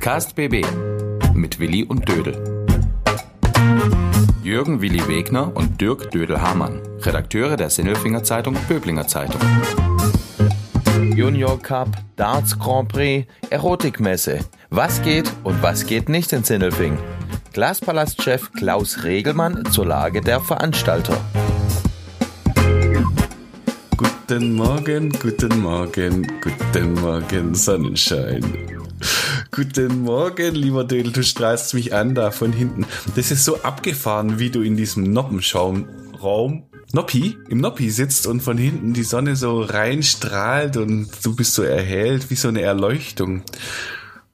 Podcast BB mit Willi und Dödel. Jürgen Willi Wegner und Dirk Dödel-Hamann, Redakteure der Sinnelfinger Zeitung Böblinger Zeitung. Junior Cup, Darts Grand Prix, Erotikmesse. Was geht und was geht nicht in Sinnelfing? Glaspalastchef Klaus Regelmann zur Lage der Veranstalter. Guten Morgen, guten Morgen, guten Morgen, Sonnenschein. Guten Morgen, lieber Dödel, du strahlst mich an da von hinten. Das ist so abgefahren, wie du in diesem Noppenschaumraum Noppi, im Noppi sitzt und von hinten die Sonne so reinstrahlt und du bist so erhellt wie so eine Erleuchtung.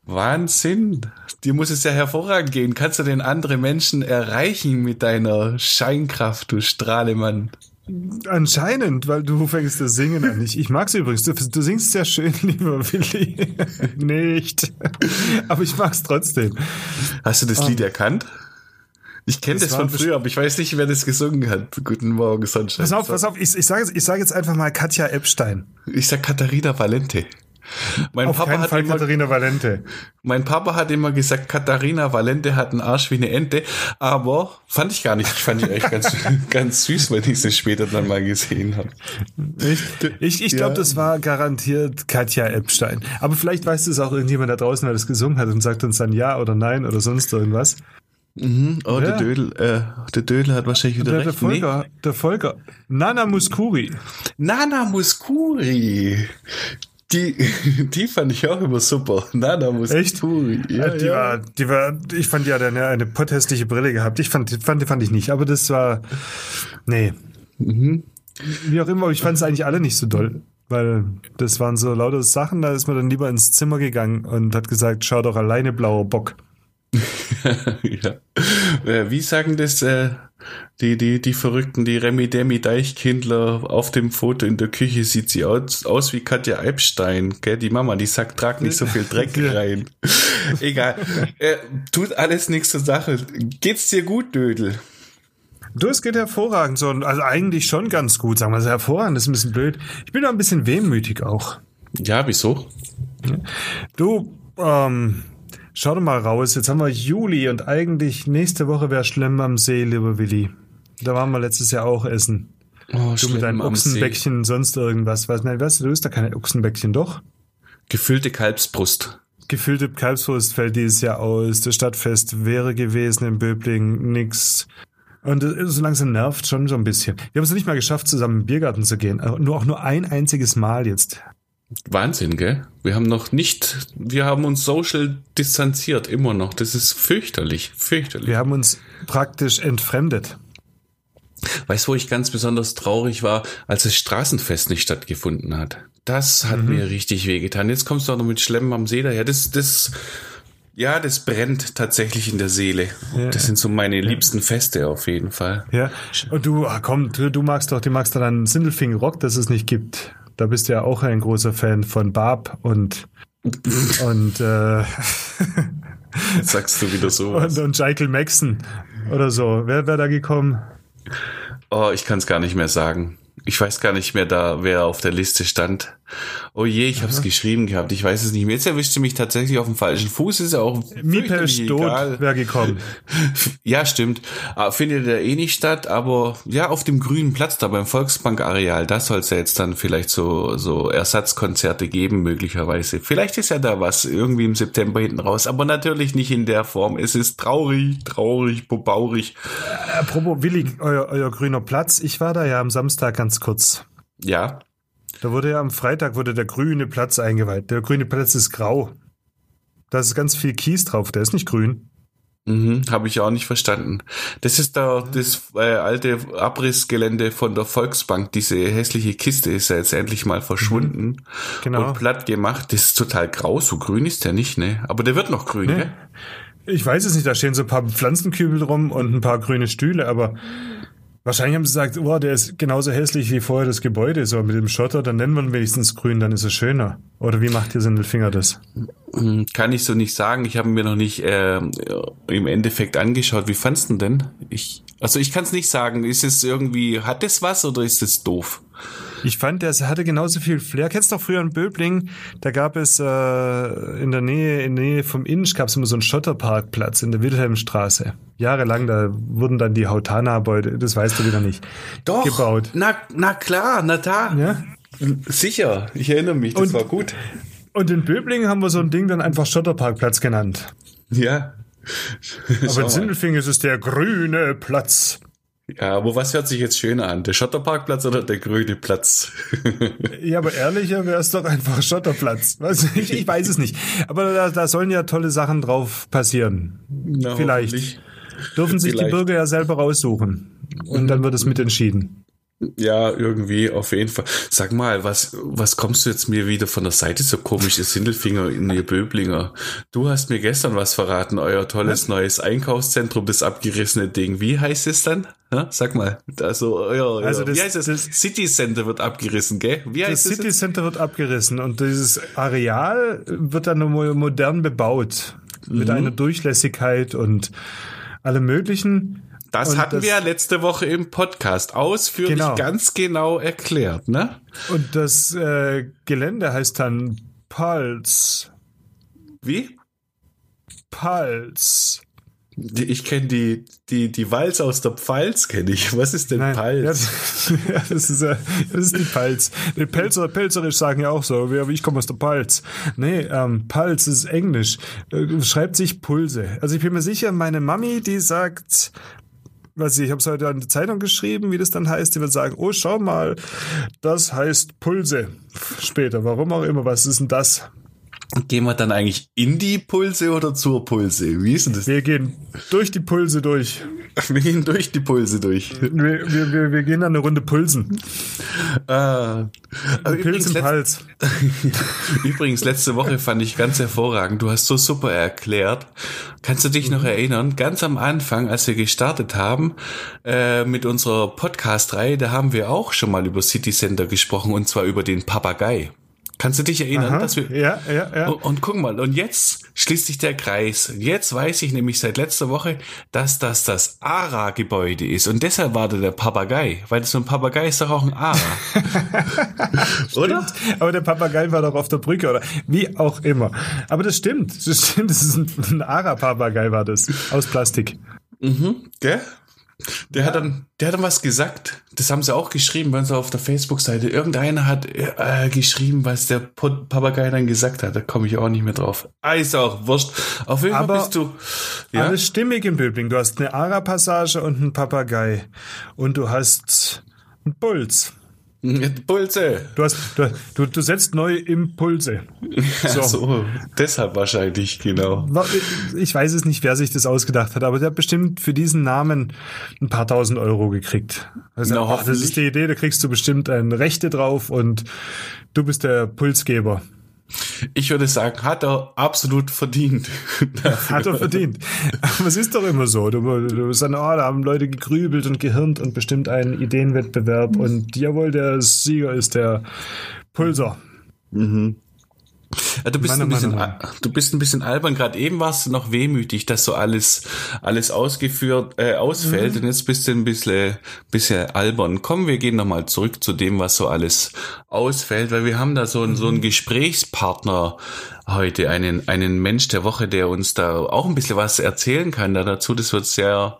Wahnsinn. Dir muss es ja hervorragend gehen. Kannst du denn andere Menschen erreichen mit deiner Scheinkraft, du Strahlemann? Anscheinend, weil du fängst das Singen an. Ich, ich mag's übrigens. Du, du singst sehr schön, lieber Willi. Nicht. Aber ich mag's trotzdem. Hast du das Ah. Lied erkannt? Ich kenne Das das, von früher, aber ich weiß nicht, wer das gesungen hat. Guten Morgen, Sonnenschein. Pass auf, pass auf. Ich, ich sage jetzt, ich sag jetzt einfach mal Katja Epstein. Ich sag Katharina Valente. Mein Auf Papa, keinen hat Fall immer, Katharina Valente. mein Papa hat immer gesagt, Katharina Valente hat einen Arsch wie eine Ente, aber fand ich gar nicht. Ich fand die echt ganz, ganz süß, wenn ich sie später dann mal gesehen habe. Ich, ich, ich glaube, Ja. das war garantiert Katja Epstein. Aber vielleicht weiß es auch irgendjemand da draußen, der das gesungen hat und sagt uns dann ja oder nein oder sonst irgendwas. Oh, der Ja. Dödel, äh, der Dödel hat wahrscheinlich wieder Der, der recht. Nee. Volker, der Volker, Nana Muskuri. Nana Muscuri. Die, die fand ich auch immer super. Nana Muscuri. Ja, Äh, die ja. war, die war, ich fand, die hat eine, eine potthässliche Brille gehabt. Ich fand, fand, fand ich nicht. Aber das war, nee. Mhm. Wie auch immer, ich fand es eigentlich alle nicht so doll. Weil das waren so lauter Sachen, da ist man dann lieber ins Zimmer gegangen und hat gesagt, schau doch alleine blauer Bock. ja. Äh, Wie sagen das äh, die, die, die Verrückten, die Remi Demi Deichkindler auf dem Foto in der Küche sieht sie aus, aus wie Katja Epstein, gell? Die Mama, die sagt, trag nicht so viel Dreck rein. Egal. Äh, tut alles nichts zur Sache. Geht's dir gut, Dödel? Du, es geht hervorragend. So, also eigentlich schon ganz gut, sagen wir so hervorragend, das ist ein bisschen blöd. Ich bin noch ein bisschen wehmütig auch. Ja, wieso? Du, ähm, schau doch mal raus. Jetzt haben wir Juli und eigentlich nächste Woche wäre schlimm am See, lieber Willi. Da waren wir letztes Jahr auch essen. Oh, Du mit deinem. Ochsenbäckchen, sonst irgendwas. Was, nein, weißt du, du isst da keine Ochsenbäckchen, doch? Gefüllte Kalbsbrust. Gefüllte Kalbswurst fällt dieses Jahr aus. Das Stadtfest wäre gewesen in Böbling, nix. Und so langsam nervt schon so ein bisschen. Wir haben es nicht mal geschafft, zusammen im Biergarten zu gehen. Also Nur auch nur ein einziges Mal jetzt. Wahnsinn, gell? Wir haben noch nicht, wir haben uns social distanziert, immer noch. Das ist fürchterlich, fürchterlich. Wir haben uns praktisch entfremdet. Weißt du, wo ich ganz besonders traurig war, als das Straßenfest nicht stattgefunden hat? Das hat Mhm. mir richtig wehgetan. Jetzt kommst du auch noch mit Schlemmen am See daher. Das, das, ja, das brennt tatsächlich in der Seele. Ja. Das sind so meine liebsten Feste auf jeden Fall. Ja. Und du, ah, komm, du, magst doch, du magst doch dann Sindelfing Rock, das es nicht gibt. Da bist du ja auch ein großer Fan von Barb und und äh, sagst du wieder sowas. und, und Michael Maxon oder so. Wer wäre da gekommen? Oh, ich kann es gar nicht mehr sagen. Ich weiß gar nicht mehr da, wer auf der Liste stand. Oh je, ich habe es geschrieben gehabt. Ich weiß es nicht mehr. Jetzt erwischte mich tatsächlich auf dem falschen Fuß. Ist ja auch Miepel egal. wäre gekommen. Ja, stimmt. Ah, Findet ja eh nicht statt, aber ja, auf dem grünen Platz da beim Volksbank-Areal, da soll es ja jetzt dann vielleicht so, so Ersatzkonzerte geben, möglicherweise. Vielleicht ist ja da was irgendwie im September hinten raus, aber natürlich nicht in der Form. Es ist traurig, traurig, bebaurig. Apropos Willi, euer, euer grüner Platz. Ich war da ja am Samstag ganz kurz. Ja, Da wurde ja am Freitag wurde der grüne Platz eingeweiht. Der grüne Platz ist grau. Da ist ganz viel Kies drauf. Der ist nicht grün. Mhm, habe ich auch nicht verstanden. Das ist da das äh, alte Abrissgelände von der Volksbank. Diese hässliche Kiste ist ja jetzt endlich mal verschwunden Genau. und platt gemacht. Das ist total grau. So grün ist der nicht, ne? Aber der wird noch grün, Nee. ne? Ich weiß es nicht, da stehen so ein paar Pflanzenkübel drum und ein paar grüne Stühle, aber wahrscheinlich haben sie gesagt, oh, der ist genauso hässlich wie vorher das Gebäude, so mit dem Schotter, dann nennen wir ihn wenigstens grün, dann ist er schöner. Oder wie macht ihr Sindelfinger das? Hm, Kann ich so nicht sagen. Ich habe mir noch nicht äh, im Endeffekt angeschaut. Wie fandst du denn? Ich, also ich kann es nicht sagen. Ist es irgendwie, hat es was oder ist es doof? Ich fand, der hatte genauso viel Flair. Kennst du noch früher in Böbling? Da gab es äh, in der Nähe, in der Nähe vom Insch gab es immer so einen Schotterparkplatz in der Wilhelmstraße. Jahrelang, da wurden dann die Hautana-Beute, das weißt du wieder nicht, Doch, gebaut. Na, na klar, na da. Ja? Sicher, ich erinnere mich, das Und- war gut. Und in Böbling haben wir so ein Ding dann einfach Schotterparkplatz genannt. Ja. Aber in. Sindelfingen ist es der grüne Platz. Ja, aber was hört sich jetzt schöner an? Der Schotterparkplatz oder der grüne Platz? Ja, aber ehrlicher wäre es doch einfach Schotterplatz. Ich, ich weiß es nicht. Aber da, da sollen ja tolle Sachen drauf passieren. Na, Vielleicht. Dürfen sich Vielleicht. die Bürger ja selber raussuchen. Und dann wird es mitentschieden. Ja, irgendwie, auf jeden Fall. Sag mal, was, was kommst du jetzt mir wieder von der Seite so komisch, ihr Sindelfinger in ihr Böblinger? Du hast mir gestern was verraten, euer tolles neues Einkaufszentrum, das abgerissene Ding. Wie heißt es dann? Ja, sag mal. Also, euer, euer Also das- wie heißt es? das- City Center wird abgerissen, gell? Wie Das heißt es? City jetzt? Center wird abgerissen und dieses Areal wird dann mo- modern bebaut. Mhm. Mit einer Durchlässigkeit und allem möglichen. Das Und hatten das- wir ja letzte Woche im Podcast ausführlich Genau. ganz genau erklärt, ne? Und das äh, Gelände heißt dann Pulse. Wie? Pulse. Ich kenne die, die, die Walz aus der Pfalz, kenne ich. Was ist denn Nein, ja, das, ist, äh, das ist die Palz. Die Pelzer, Pelzerisch sagen ja auch so, wie ich komme aus der Palz. Nee, ähm, Palz ist Englisch. Äh, schreibt sich Pulse. Also ich bin mir sicher, meine Mami, die sagt, weiß ich, ich habe es heute an die Zeitung geschrieben, wie das dann heißt, die wird sagen, oh, schau mal, das heißt Pulse. Später, warum auch immer, was ist denn das? Gehen wir dann eigentlich in die Pulse oder zur Pulse? Wie ist denn das? Wir gehen durch die Pulse durch. Wir gehen durch die Pulse durch. Wir, wir, wir, wir gehen dann eine Runde pulsen. Aber Pilz übrigens, im Hals. übrigens, letzte Woche fand ich ganz hervorragend. Du hast so super erklärt. Kannst du dich noch erinnern? Ganz am Anfang, als wir gestartet haben äh, mit unserer Podcast-Reihe, da haben wir auch schon mal über City Center gesprochen und zwar über den Papagei. Kannst du dich erinnern, Aha, dass wir ja, ja, ja. Und, und guck mal, und jetzt schließt sich der Kreis. Jetzt weiß ich nämlich seit letzter Woche, dass das das ARA-Gebäude ist. Und deshalb war da der Papagei. Weil so ein Papagei ist doch auch ein ARA. Oder? Aber der Papagei war doch auf der Brücke oder wie auch immer. Aber das stimmt. Das stimmt. Das ist ein, ein Ara-Papagei war das. Aus Plastik. Gell? Der hat dann, der hat dann was gesagt. Das haben sie auch geschrieben bei uns auf der Facebook-Seite. Irgendeiner hat äh, geschrieben, was der Papagei dann gesagt hat. Da komme ich auch nicht mehr drauf. Ah, ist auch wurscht. Auf jeden Fall bist du. Ja? Alles stimmig in Böbling. Du hast eine Ara-Passage und einen Papagei. Und du hast einen Puls. Pulse. Du, hast, du, du, setzt neue Impulse. So. so, deshalb wahrscheinlich, genau. Ich weiß es nicht, wer sich das ausgedacht hat, aber der hat bestimmt für diesen Namen ein paar tausend Euro gekriegt. Also, Na, ach, das ist die Idee, da kriegst du bestimmt eine Rechte drauf und du bist der Pulsgeber. Ich würde sagen, hat er absolut verdient. Hat er verdient. Aber es ist doch immer so. Du, du bist dann, oh, da haben Leute gegrübelt und gehirnt und bestimmt einen Ideenwettbewerb und jawohl, der Sieger ist der Pulser. Ja, du, bist ein bisschen, du bist ein bisschen albern. Gerade eben warst du noch wehmütig, dass so alles, alles ausgeführt, äh, ausfällt. Mhm. Und jetzt bist du ein bisschen, bisschen albern. Komm, wir gehen nochmal zurück zu dem, was so alles ausfällt, weil wir haben da so, so Mhm. einen Gesprächspartner heute, einen, einen Mensch der Woche, der uns da auch ein bisschen was erzählen kann da dazu. Das wird sehr,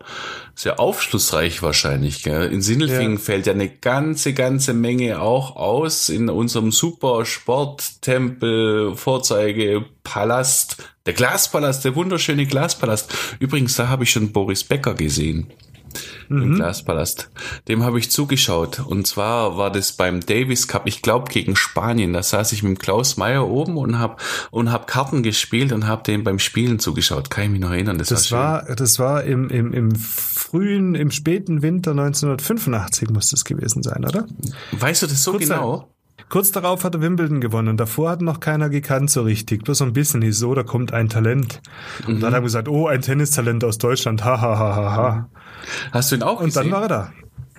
sehr aufschlussreich wahrscheinlich. Gell? In Sindelfingen Ja. fällt ja eine ganze, ganze Menge auch aus in unserem super Sporttempel, Vorzeige, Palast, der Glaspalast, der wunderschöne Glaspalast. Übrigens, da habe ich schon Boris Becker gesehen. Im Glaspalast. Dem habe ich zugeschaut. Und zwar war das beim Davis Cup, ich glaube gegen Spanien. Da saß ich mit Klaus Meyer oben und habe und hab Karten gespielt und habe dem beim Spielen zugeschaut. Kann ich mich noch erinnern. Das, Das war, war, das war im, im, im frühen, im späten Winter 1985 muss das gewesen sein, oder? Weißt du das so Kurz genau? Kurz darauf hat er Wimbledon gewonnen und davor hat noch keiner gekannt so richtig. Bloß so ein bisschen hieß so, da kommt ein Talent. Und dann haben wir gesagt, oh, ein Tennistalent aus Deutschland, ha, ha, ha, ha, ha. Hast du ihn auch Und dann gesehen? war er da.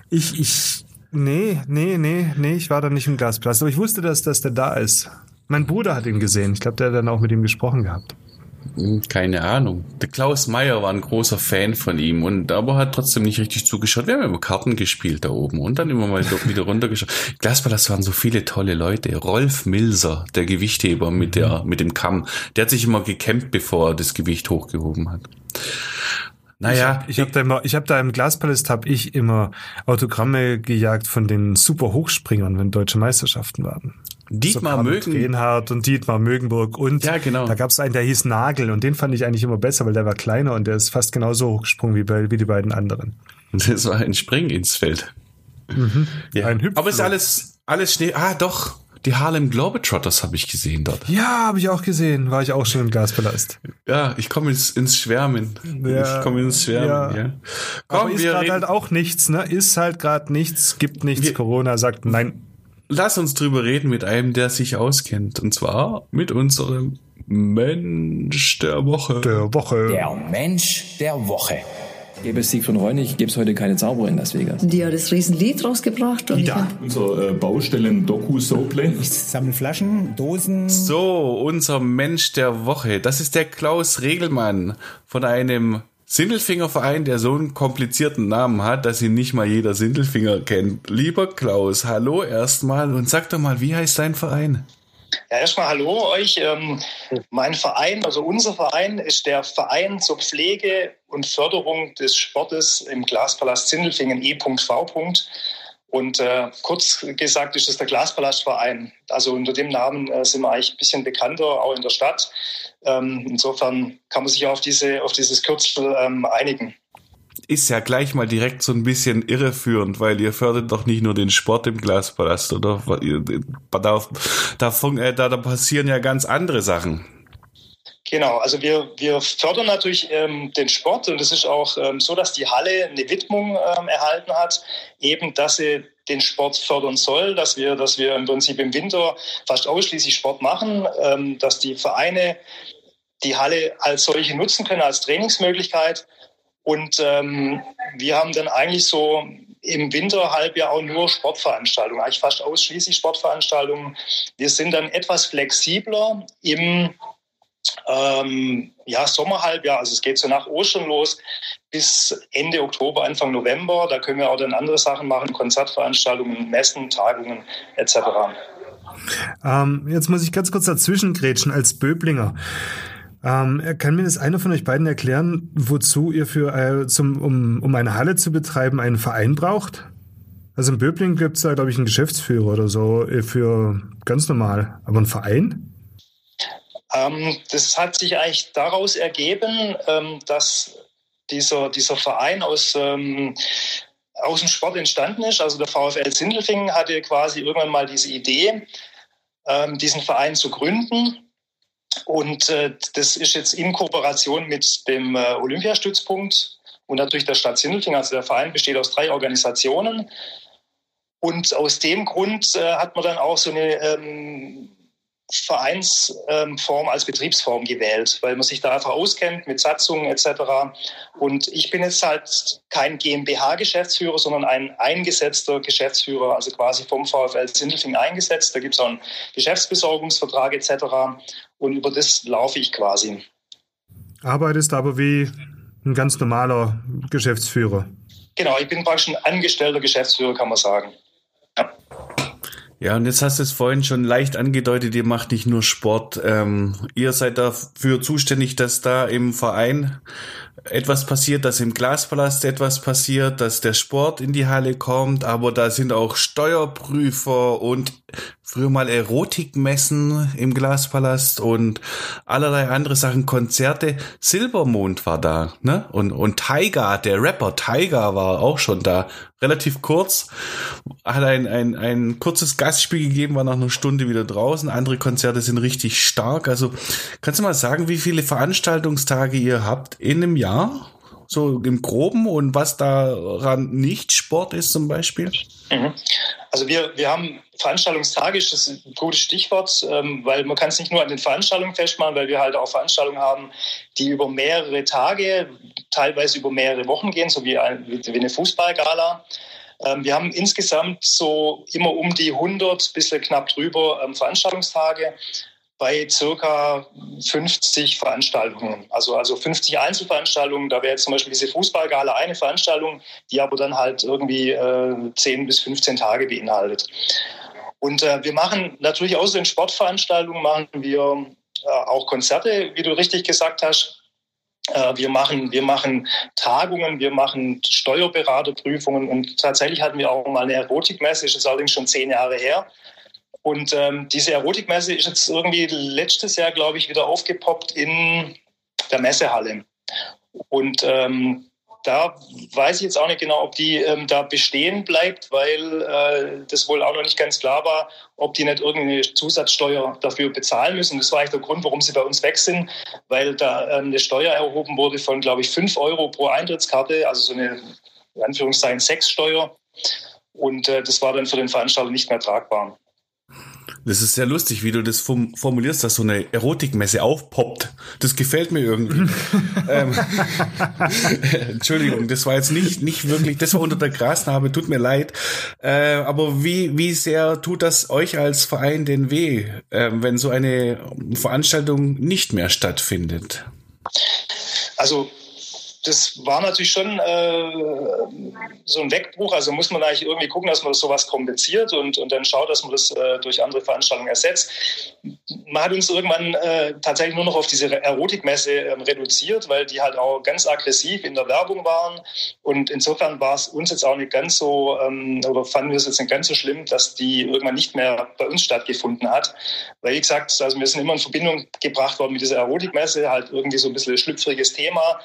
Ich, ich, nee, nee, nee, nee, ich war da nicht im Glasplatz, aber ich wusste, dass, dass der da ist. Mein Bruder hat ihn gesehen. Ich glaube, der hat dann auch mit ihm gesprochen gehabt. Hm, keine Ahnung. Der Klaus Meyer war ein großer Fan von ihm und aber hat trotzdem nicht richtig zugeschaut. Wir haben immer Karten gespielt da oben und dann immer mal wieder runtergeschaut. Glasball, das waren so viele tolle Leute. Rolf Milser, der Gewichtheber mit der, mit dem Kamm, der hat sich immer gekämpft, bevor er das Gewicht hochgehoben hat. Naja, ich habe hab da immer, ich habe da im Glaspalast habe ich immer Autogramme gejagt von den super Hochspringern, wenn deutsche Meisterschaften waren. Dietmar so Mögen. Reinhardt und Dietmar Mögenburg und ja, genau. da gab es einen, der hieß Nagel und den fand ich eigentlich immer besser, weil der war kleiner und der ist fast genauso hochgesprungen wie, bei, wie die beiden anderen. Das war ein Spring ins Feld. Mhm. Ja. Ein Hüpfloch. Aber ist alles, alles Schnee. Ah, doch. Die Harlem Globetrotters habe ich gesehen dort. Ja, habe ich auch gesehen. War ich auch schon im Glaspalast. Ja, ich komme ins, ins Schwärmen. Ja, ich komme ins Schwärmen. Ja. ja. Komm, Aber ist gerade halt auch nichts, ne? Ist halt gerade nichts, gibt nichts. Wir, Corona sagt nein. Lass uns drüber reden mit einem, der sich auskennt. Und zwar mit unserem Mensch der Woche. Der Woche. Der Mensch der Woche. Gäbe es Sieg von Reunig, gäbe es heute keine Zauberer in Las Vegas. Die hat das Riesenlied rausgebracht. Und ja. Unser äh, Baustellen-Doku-Soplay. Ich sammle Flaschen, Dosen. So, unser Mensch der Woche. Das ist der Klaus Regelmann von einem Sindelfingerverein, der so einen komplizierten Namen hat, dass ihn nicht mal jeder Sindelfinger kennt. Lieber Klaus, hallo erstmal und sag doch mal, wie heißt dein Verein? Ja, erstmal hallo euch. Ähm, mein Verein, also unser Verein, ist der Verein zur Pflege und Förderung des Sportes im Glaspalast Sindelfingen E.V. Und äh, kurz gesagt ist es der Glaspalastverein. Also unter dem Namen äh, sind wir eigentlich ein bisschen bekannter, auch in der Stadt. Ähm, insofern kann man sich auf, diese, auf dieses Kürzel ähm, einigen ist ja gleich mal direkt so ein bisschen irreführend, weil ihr fördert doch nicht nur den Sport im Glaspalast, oder? Da, da, äh, da, da passieren ja ganz andere Sachen. Genau, also wir, wir fördern natürlich ähm, den Sport und es ist auch ähm, so, dass die Halle eine Widmung ähm, erhalten hat, eben, dass sie den Sport fördern soll, dass wir, dass wir im Prinzip im Winter fast ausschließlich Sport machen, ähm, dass die Vereine die Halle als solche nutzen können, als Trainingsmöglichkeit und ähm, wir haben dann eigentlich so im Winterhalbjahr auch nur Sportveranstaltungen, eigentlich fast ausschließlich Sportveranstaltungen. Wir sind dann etwas flexibler im ähm, ja, Sommerhalbjahr, also es geht so nach Ostern los bis Ende Oktober, Anfang November. Da können wir auch dann andere Sachen machen, Konzertveranstaltungen, Messen, Tagungen etc. Ähm, jetzt muss ich ganz kurz dazwischen grätschen als Böblinger. Ähm, kann mir das einer von euch beiden erklären, wozu ihr für äh, zum, um, um eine Halle zu betreiben einen Verein braucht? Also in Böbling gibt es da, glaube ich, einen Geschäftsführer oder so äh, für ganz normal. Aber ein Verein? Ähm, das hat sich eigentlich daraus ergeben, ähm, dass dieser, dieser Verein aus, ähm, aus dem Sport entstanden ist. Also der VfL Sindelfingen hatte quasi irgendwann mal diese Idee, ähm, diesen Verein zu gründen und äh, das ist jetzt in Kooperation mit dem äh, Olympiastützpunkt und natürlich der Stadt Sindelfingen. Also der Verein besteht aus drei Organisationen. Und aus dem Grund äh, hat man dann auch so eine ähm, Vereinsform als Betriebsform gewählt, weil man sich da einfach auskennt mit Satzungen etc. Und ich bin jetzt halt kein GmbH-Geschäftsführer, sondern ein eingesetzter Geschäftsführer, also quasi vom VfL Sindelfing eingesetzt. Da gibt es auch einen Geschäftsbesorgungsvertrag etc. Und über das laufe ich quasi. Arbeitest aber wie ein ganz normaler Geschäftsführer. Genau, ich bin praktisch ein angestellter Geschäftsführer, kann man sagen. Ja. Ja, und jetzt hast du es vorhin schon leicht angedeutet, ihr macht nicht nur Sport. Ähm, ihr seid dafür zuständig, dass da im Verein etwas passiert, dass im Glaspalast etwas passiert, dass der Sport in die Halle kommt, aber da sind auch Steuerprüfer und früher mal Erotikmessen im Glaspalast und allerlei andere Sachen, Konzerte. Silbermond war da, ne? Und, und Tiger, der Rapper Tiger war auch schon da. Relativ kurz, hat ein, ein, ein kurzes Gastspiel gegeben, war nach einer Stunde wieder draußen. Andere Konzerte sind richtig stark. Also kannst du mal sagen, wie viele Veranstaltungstage ihr habt in einem Jahr? So im Groben und was daran nicht Sport ist zum Beispiel? Mhm. Also wir, wir haben Veranstalungstage, das ist ein gutes Stichwort, ähm, weil man kann es nicht nur an den Veranstaltungen festmachen, weil wir halt auch Veranstaltungen haben, die über mehrere Tage, teilweise über mehrere Wochen gehen, so wie, wie eine Fußballgala. Ähm, wir haben insgesamt so immer um die 100, bisschen knapp drüber ähm, Veranstaltungstage. Bei circa 50 Veranstaltungen. Also, also 50 Einzelveranstaltungen. Da wäre jetzt zum Beispiel diese Fußballgala eine Veranstaltung, die aber dann halt irgendwie äh, 10 bis 15 Tage beinhaltet. Und äh, wir machen natürlich außer den Sportveranstaltungen machen wir äh, auch Konzerte, wie du richtig gesagt hast. Äh, wir machen, wir machen Tagungen, wir machen Steuerberaterprüfungen und tatsächlich hatten wir auch mal eine Erotikmesse, ist jetzt allerdings schon zehn Jahre her. Und ähm, diese Erotikmesse ist jetzt irgendwie letztes Jahr, glaube ich, wieder aufgepoppt in der Messehalle. Und ähm, da weiß ich jetzt auch nicht genau, ob die ähm, da bestehen bleibt, weil äh, das wohl auch noch nicht ganz klar war, ob die nicht irgendeine Zusatzsteuer dafür bezahlen müssen. Das war eigentlich der Grund, warum sie bei uns weg sind, weil da ähm, eine Steuer erhoben wurde von, glaube ich, 5 Euro pro Eintrittskarte, also so eine, in Anführungszeichen, Sexsteuer. Und äh, das war dann für den Veranstalter nicht mehr tragbar. Das ist sehr lustig, wie du das formulierst, dass so eine Erotikmesse aufpoppt. Das gefällt mir irgendwie. ähm, Entschuldigung, das war jetzt nicht, nicht wirklich, das war unter der Grasnarbe, tut mir leid. Äh, aber wie, wie sehr tut das euch als Verein denn weh, äh, wenn so eine Veranstaltung nicht mehr stattfindet? Also das war natürlich schon äh, so ein Wegbruch. Also muss man eigentlich irgendwie gucken, dass man das sowas kompensiert und, und dann schaut, dass man das äh, durch andere Veranstaltungen ersetzt. Man hat uns irgendwann äh, tatsächlich nur noch auf diese Erotikmesse ähm, reduziert, weil die halt auch ganz aggressiv in der Werbung waren. Und insofern war es uns jetzt auch nicht ganz so, ähm, oder fanden wir es jetzt nicht ganz so schlimm, dass die irgendwann nicht mehr bei uns stattgefunden hat. Weil, wie gesagt, also wir sind immer in Verbindung gebracht worden mit dieser Erotikmesse, halt irgendwie so ein bisschen schlüpfriges Thema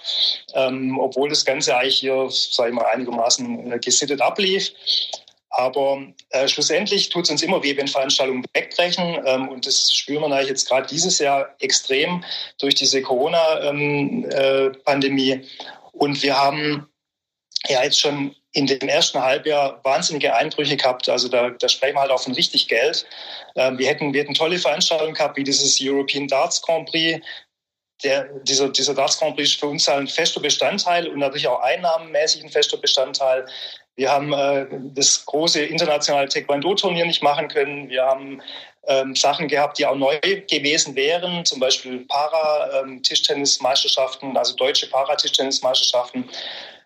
ähm, obwohl das Ganze eigentlich hier, sage ich mal, einigermaßen äh, gesittet ablief. Aber äh, schlussendlich tut es uns immer weh, wenn Veranstaltungen wegbrechen. Ähm, und das spüren wir eigentlich jetzt gerade dieses Jahr extrem durch diese Corona-Pandemie. Ähm, äh, und wir haben ja jetzt schon in dem ersten Halbjahr wahnsinnige Einbrüche gehabt. Also da, da sprechen wir halt auch von richtig Geld. Ähm, wir, hätten, wir hätten tolle Veranstaltungen gehabt, wie dieses European Darts Grand Prix, der, dieser, dieser Darts Grand Prix ist für uns ein fester Bestandteil und natürlich auch einnahmenmäßig ein fester Bestandteil. Wir haben äh, das große internationale Taekwondo-Turnier nicht machen können. Wir haben ähm, Sachen gehabt, die auch neu gewesen wären, zum Beispiel Para-Tischtennismeisterschaften, ähm, also deutsche Para-Tischtennismeisterschaften.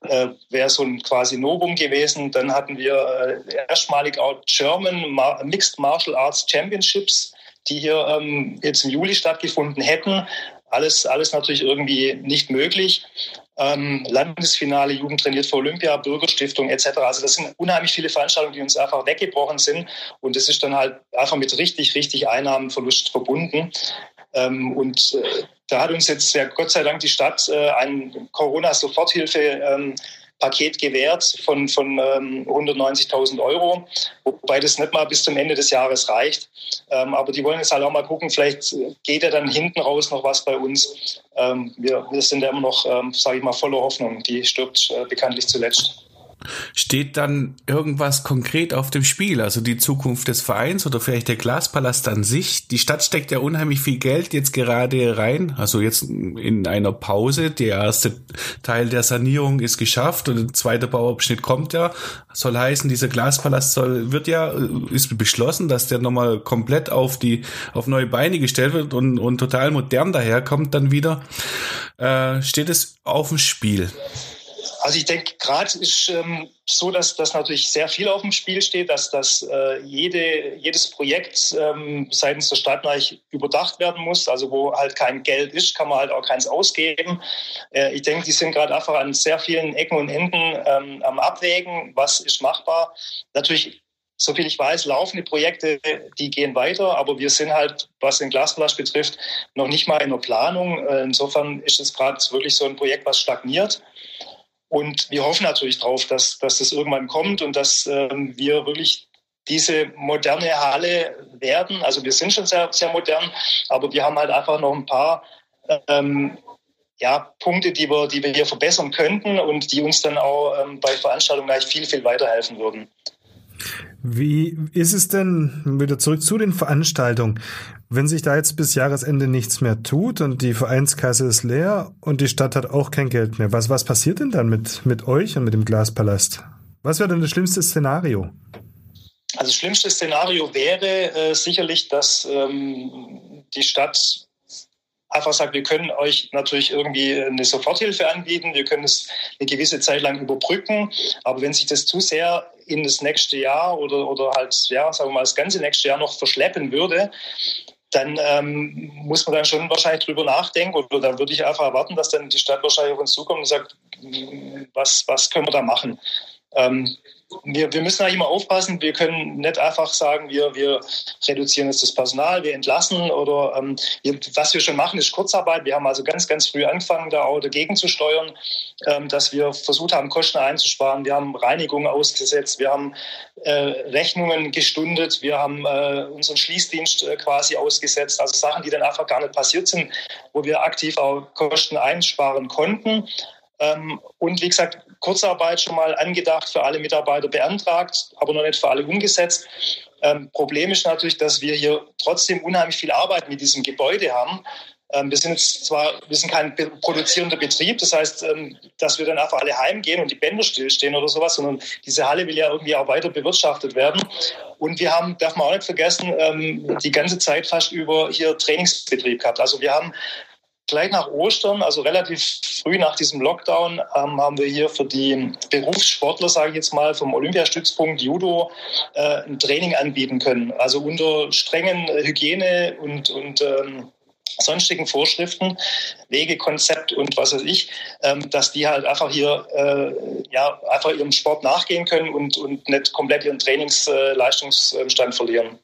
Äh, wäre so ein quasi Novum gewesen. Dann hatten wir äh, erstmalig auch German Mar Mixed Martial Arts Championships, die hier ähm, jetzt im Juli stattgefunden hätten. Alles, alles natürlich irgendwie nicht möglich. Ähm, Landesfinale, Jugend trainiert für Olympia, Bürgerstiftung etc. Also das sind unheimlich viele Veranstaltungen, die uns einfach weggebrochen sind. Und das ist dann halt einfach mit richtig, richtig Einnahmenverlust verbunden. Ähm, und äh, da hat uns jetzt ja Gott sei Dank die Stadt äh, ein Corona-Soforthilfe ähm, Paket gewährt von, von ähm, 190.000 Euro, wobei das nicht mal bis zum Ende des Jahres reicht. Ähm, aber die wollen jetzt halt auch mal gucken, vielleicht geht ja dann hinten raus noch was bei uns. Ähm, wir, wir sind ja immer noch, ähm, sage ich mal, voller Hoffnung. Die stirbt äh, bekanntlich zuletzt. Steht dann irgendwas konkret auf dem Spiel? Also die Zukunft des Vereins oder vielleicht der Glaspalast an sich? Die Stadt steckt ja unheimlich viel Geld jetzt gerade rein. Also jetzt in einer Pause. Der erste Teil der Sanierung ist geschafft und der zweite Bauabschnitt kommt ja. Soll heißen, dieser Glaspalast soll, wird ja, ist beschlossen, dass der nochmal komplett auf die, auf neue Beine gestellt wird und, und total modern daherkommt dann wieder. Äh, steht es auf dem Spiel? Also ich denke, gerade ist ähm, so, dass das natürlich sehr viel auf dem Spiel steht, dass, dass äh, jede, jedes Projekt ähm, seitens der Stadt eigentlich überdacht werden muss. Also wo halt kein Geld ist, kann man halt auch keins ausgeben. Äh, ich denke, die sind gerade einfach an sehr vielen Ecken und Enden ähm, am Abwägen, was ist machbar. Natürlich soviel ich weiß, laufende Projekte, die gehen weiter, aber wir sind halt, was den Glasglas betrifft, noch nicht mal in der Planung. Äh, insofern ist es gerade wirklich so ein Projekt, was stagniert. Und wir hoffen natürlich darauf, dass, dass das irgendwann kommt und dass ähm, wir wirklich diese moderne Halle werden. Also wir sind schon sehr, sehr modern, aber wir haben halt einfach noch ein paar ähm, ja, Punkte, die wir, die wir hier verbessern könnten und die uns dann auch ähm, bei Veranstaltungen gleich viel, viel weiterhelfen würden. Wie ist es denn, wieder zurück zu den Veranstaltungen, wenn sich da jetzt bis Jahresende nichts mehr tut und die Vereinskasse ist leer und die Stadt hat auch kein Geld mehr, was, was passiert denn dann mit, mit euch und mit dem Glaspalast? Was wäre denn das schlimmste Szenario? Also das schlimmste Szenario wäre äh, sicherlich, dass ähm, die Stadt einfach sagt, wir können euch natürlich irgendwie eine Soforthilfe anbieten, wir können es eine gewisse Zeit lang überbrücken, aber wenn sich das zu sehr in das nächste Jahr oder, oder halt, ja, sagen wir mal, das ganze nächste Jahr noch verschleppen würde, dann ähm, muss man dann schon wahrscheinlich drüber nachdenken oder dann würde ich einfach erwarten, dass dann die Stadt wahrscheinlich auf uns zukommt und sagt, was, was können wir da machen? Ähm, wir, wir müssen eigentlich immer aufpassen. Wir können nicht einfach sagen, wir, wir reduzieren jetzt das Personal, wir entlassen oder ähm, was wir schon machen, ist Kurzarbeit. Wir haben also ganz, ganz früh angefangen, da auch dagegen zu steuern, ähm, dass wir versucht haben, Kosten einzusparen. Wir haben Reinigung ausgesetzt, wir haben äh, Rechnungen gestundet, wir haben äh, unseren Schließdienst äh, quasi ausgesetzt. Also Sachen, die dann einfach gar nicht passiert sind, wo wir aktiv auch Kosten einsparen konnten. Ähm, und wie gesagt, Kurzarbeit schon mal angedacht, für alle Mitarbeiter beantragt, aber noch nicht für alle umgesetzt. Ähm, Problem ist natürlich, dass wir hier trotzdem unheimlich viel Arbeit mit diesem Gebäude haben. Ähm, wir sind jetzt zwar, wir sind kein produzierender Betrieb, das heißt, dass wir dann einfach alle heimgehen und die Bänder stillstehen oder sowas, sondern diese Halle will ja irgendwie auch weiter bewirtschaftet werden. Und wir haben, darf man auch nicht vergessen, die ganze Zeit fast über hier Trainingsbetrieb gehabt. Also wir haben gleich nach Ostern, also relativ früh nach diesem Lockdown, ähm, haben wir hier für die Berufssportler, sage ich jetzt mal, vom Olympiastützpunkt Judo äh, ein Training anbieten können. Also unter strengen Hygiene und, und ähm, sonstigen Vorschriften, Wegekonzept und was weiß ich, ähm, dass die halt einfach hier äh, ja, einfach ihrem Sport nachgehen können und, und nicht komplett ihren Trainingsleistungsstand verlieren.